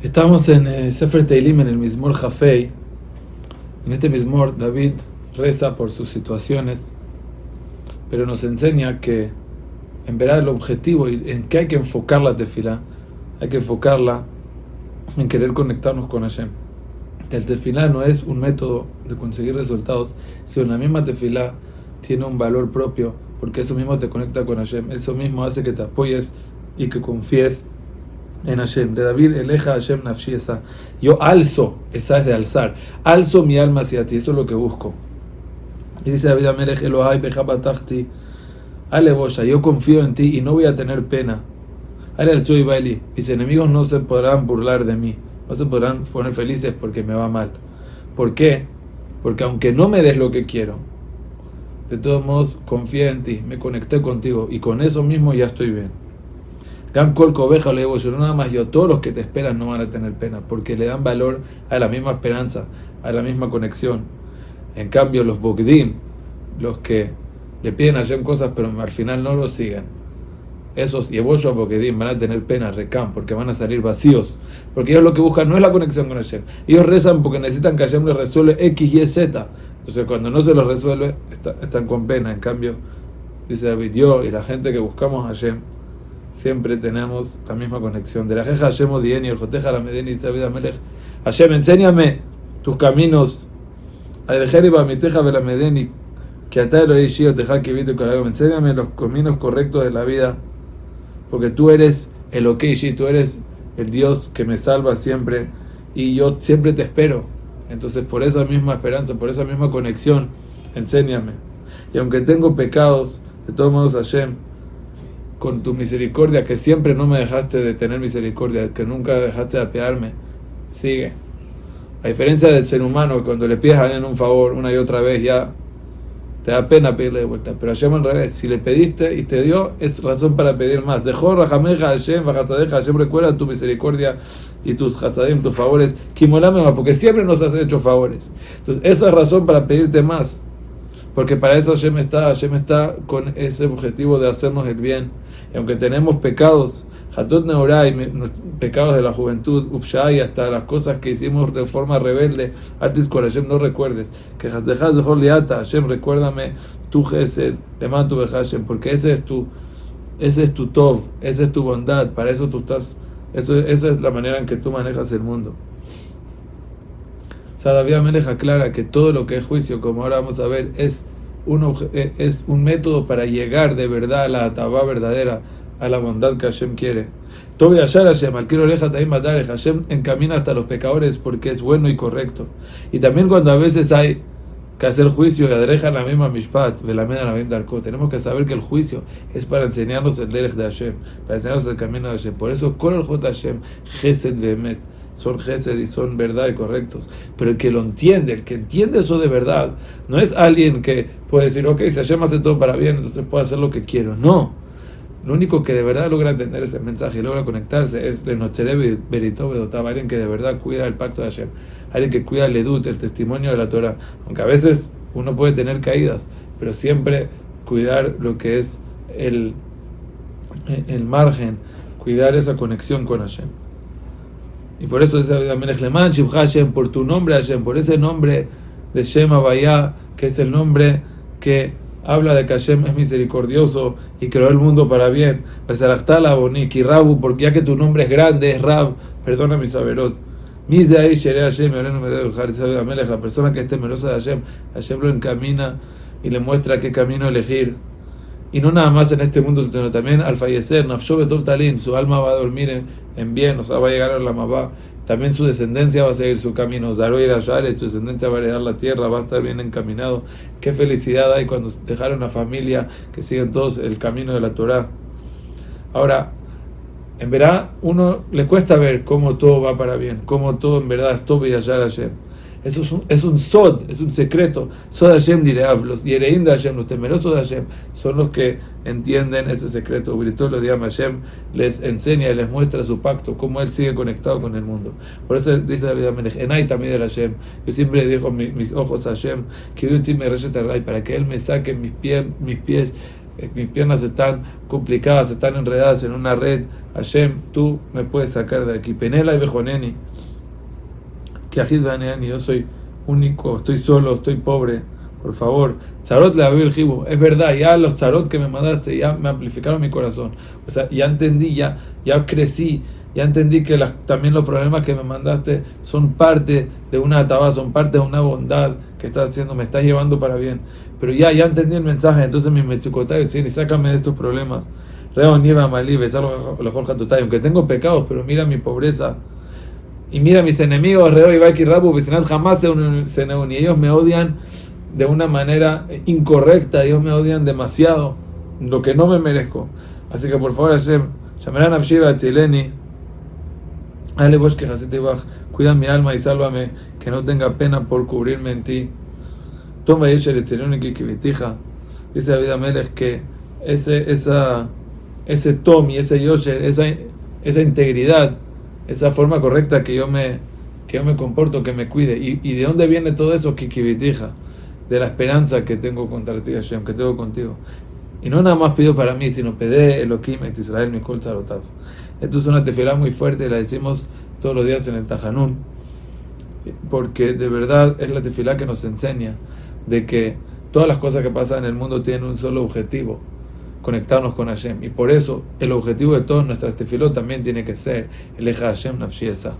Estamos en eh, Sefer Teilim, en el Mismor Jafei. En este Mismor, David reza por sus situaciones, pero nos enseña que en verdad el objetivo y en que hay que enfocar la tefila, hay que enfocarla en querer conectarnos con Hashem. El tefilá no es un método de conseguir resultados, sino la misma tefilá tiene un valor propio, porque eso mismo te conecta con Hashem, eso mismo hace que te apoyes y que confíes en Hashem. De David, eleja Hashem nafshi. Yo alzo, esa es de alzar. Alzo mi alma hacia ti, eso es lo que busco. Y dice David Amelech Elohai bejabatachti. Ale boya, yo confío en ti y no voy a tener pena. Ale al y baili. Mis enemigos no se podrán burlar de mí. No se podrán poner felices porque me va mal. ¿Por qué? Porque aunque no me des lo que quiero, de todos modos confío en ti, me conecté contigo y con eso mismo ya estoy bien. Gam Kol Cobeja le yo, nada más yo, todos los que te esperan no van a tener pena, porque le dan valor a la misma esperanza, a la misma conexión. En cambio, los Bogdim, los que le piden a Hashem cosas pero al final no lo siguen, esos Yebollo Bogdim van a tener pena, recam, porque van a salir vacíos, porque ellos lo que buscan no es la conexión con Hashem, ellos rezan porque necesitan que Hashem les resuelva X, Y, Z. Entonces, cuando no se los resuelve, están con pena. En cambio, dice David, yo y la gente que buscamos a Hashem, siempre tenemos la misma conexión. De la jeja Hashem el Joteja la Medeni, David Amelech. Hashem, enséñame tus caminos. Adelejeriba, mi teja la Medeni, que ata lo Shio, teja que vito Enséñame los caminos correctos de la vida, porque tú eres el Okeishi, tú eres el Dios que me salva siempre, y yo siempre te espero. Entonces, por esa misma esperanza, por esa misma conexión, enséñame. Y aunque tengo pecados, de todos modos, Hashem, con tu misericordia, que siempre no me dejaste de tener misericordia, que nunca dejaste de apearme, sigue. A diferencia del ser humano, cuando le pides a alguien un favor una y otra vez, ya te da pena pedirle de vuelta. Pero Hashem al revés, si le pediste y te dio, es razón para pedir más. Dejó Rajameja Hashem, Bajasadeja, Hashem recuerda tu misericordia y tus Hasadim, tus favores. Kimolamema, porque siempre nos has hecho favores. Entonces, esa es razón para pedirte más. Porque para eso Hashem está, Hashem está con ese objetivo de hacernos el bien. Y aunque tenemos pecados, Hatot Neurai, pecados de la juventud, Upshai, hasta las cosas que hicimos de forma rebelde, Artis Hashem, no recuerdes. Que dejas de Liata, Hashem, recuérdame tu Gesed, le mando Hashem, porque ese es tu, ese es tu Tov, esa es tu bondad, para eso tú estás, eso, esa es la manera en que tú manejas el mundo. Sadavia Melech aclara que todo lo que es juicio, como ahora vamos a ver, es un, eh, es un método para llegar de verdad a la atabá verdadera, a la bondad que Hashem quiere. Tobi Hashem, al quiero oreja también matar, Hashem encamina hasta los pecadores porque es bueno y correcto. Y también cuando a veces hay que hacer juicio y adreja la misma mishpat, velamena la misma darko, tenemos que saber que el juicio es para enseñarnos el derech de Hashem, para enseñarnos el camino de Hashem. Por eso, con el J Hashem, Gesed son gesed y son verdad y correctos. Pero el que lo entiende, el que entiende eso de verdad, no es alguien que puede decir, ok, si Hashem hace todo para bien, entonces puedo hacer lo que quiero. No. Lo único que de verdad logra entender ese mensaje y logra conectarse es el alguien que de verdad cuida el pacto de Hashem, alguien que cuida el edut, el testimonio de la Torah. Aunque a veces uno puede tener caídas, pero siempre cuidar lo que es el, el margen, cuidar esa conexión con Hashem. Y por eso dice David Hashem, por tu nombre Hashem, por ese nombre de Shema Vaya, que es el nombre que habla de que Hashem es misericordioso y creó el mundo para bien. y Rabu, porque ya que tu nombre es grande, es Rab, perdona mi saberot. La persona que es temerosa de Hashem, Hashem lo encamina y le muestra qué camino elegir. Y no nada más en este mundo, sino también al fallecer, Talin, su alma va a dormir en, bien, o sea, va a llegar a la Mabá. También su descendencia va a seguir su camino. Zaroir su descendencia va a heredar la tierra, va a estar bien encaminado. Qué felicidad hay cuando dejaron una familia que siguen todos el camino de la Torah. Ahora, en verdad, uno le cuesta ver cómo todo va para bien, cómo todo en verdad es todo y Hashem. Eso es un, es un sod, es un secreto. Sod Hashem direav, los Yereim de Hashem, los temerosos de Hashem, son los que entienden ese secreto. Todos los días Hashem les enseña y les muestra su pacto, cómo él sigue conectado con el mundo. Por eso dice David Amelech, Enay también de Hashem. Yo siempre digo mis, mis ojos a Hashem, que yo me para que él me saque mis, pies mis pies eh, mis piernas están complicadas, están enredadas en una red. Hashem, tú me puedes sacar de aquí. Penela y Bejoneni, que yo soy único, estoy solo, estoy pobre. Por favor, charot le el jibo. Es verdad, ya los charot que me mandaste ya me amplificaron mi corazón. O sea, ya entendí, ya, ya crecí, ya entendí que también los problemas que me mandaste son parte de una ataba, son parte de una bondad que estás haciendo, me estás llevando para bien. Pero ya, ya entendí el mensaje, entonces mi mechucotay, y sácame de estos problemas. Reo nieva malí, aunque tengo pecados, pero mira mi pobreza. Y mira mis enemigos, Reo y Baiki Rabu, jamás se unen, y ellos me odian de una manera incorrecta, ellos me odian demasiado, lo que no me merezco. Así que por favor, Hashem, llamarán a Chileni, cuida mi alma y sálvame, que no tenga pena por cubrirme en ti. Toma Dice David Amelech que ese, esa, ese Tomi, ese Yosher, esa, esa integridad, esa forma correcta que yo me, que yo me comporto, que me cuide. ¿Y, y de dónde viene todo eso, Kikivitija? de la esperanza que tengo contra ti, Hashem, que tengo contigo. Y no nada más pido para mí, sino pede Elohim et Israel Mikol Tzarotav. Esto es una tefilá muy fuerte, la decimos todos los días en el Tajanún, porque de verdad es la tefilá que nos enseña de que todas las cosas que pasan en el mundo tienen un solo objetivo, conectarnos con Hashem. Y por eso el objetivo de todas nuestras tefilot también tiene que ser el Eja Hashem Nafshiesa.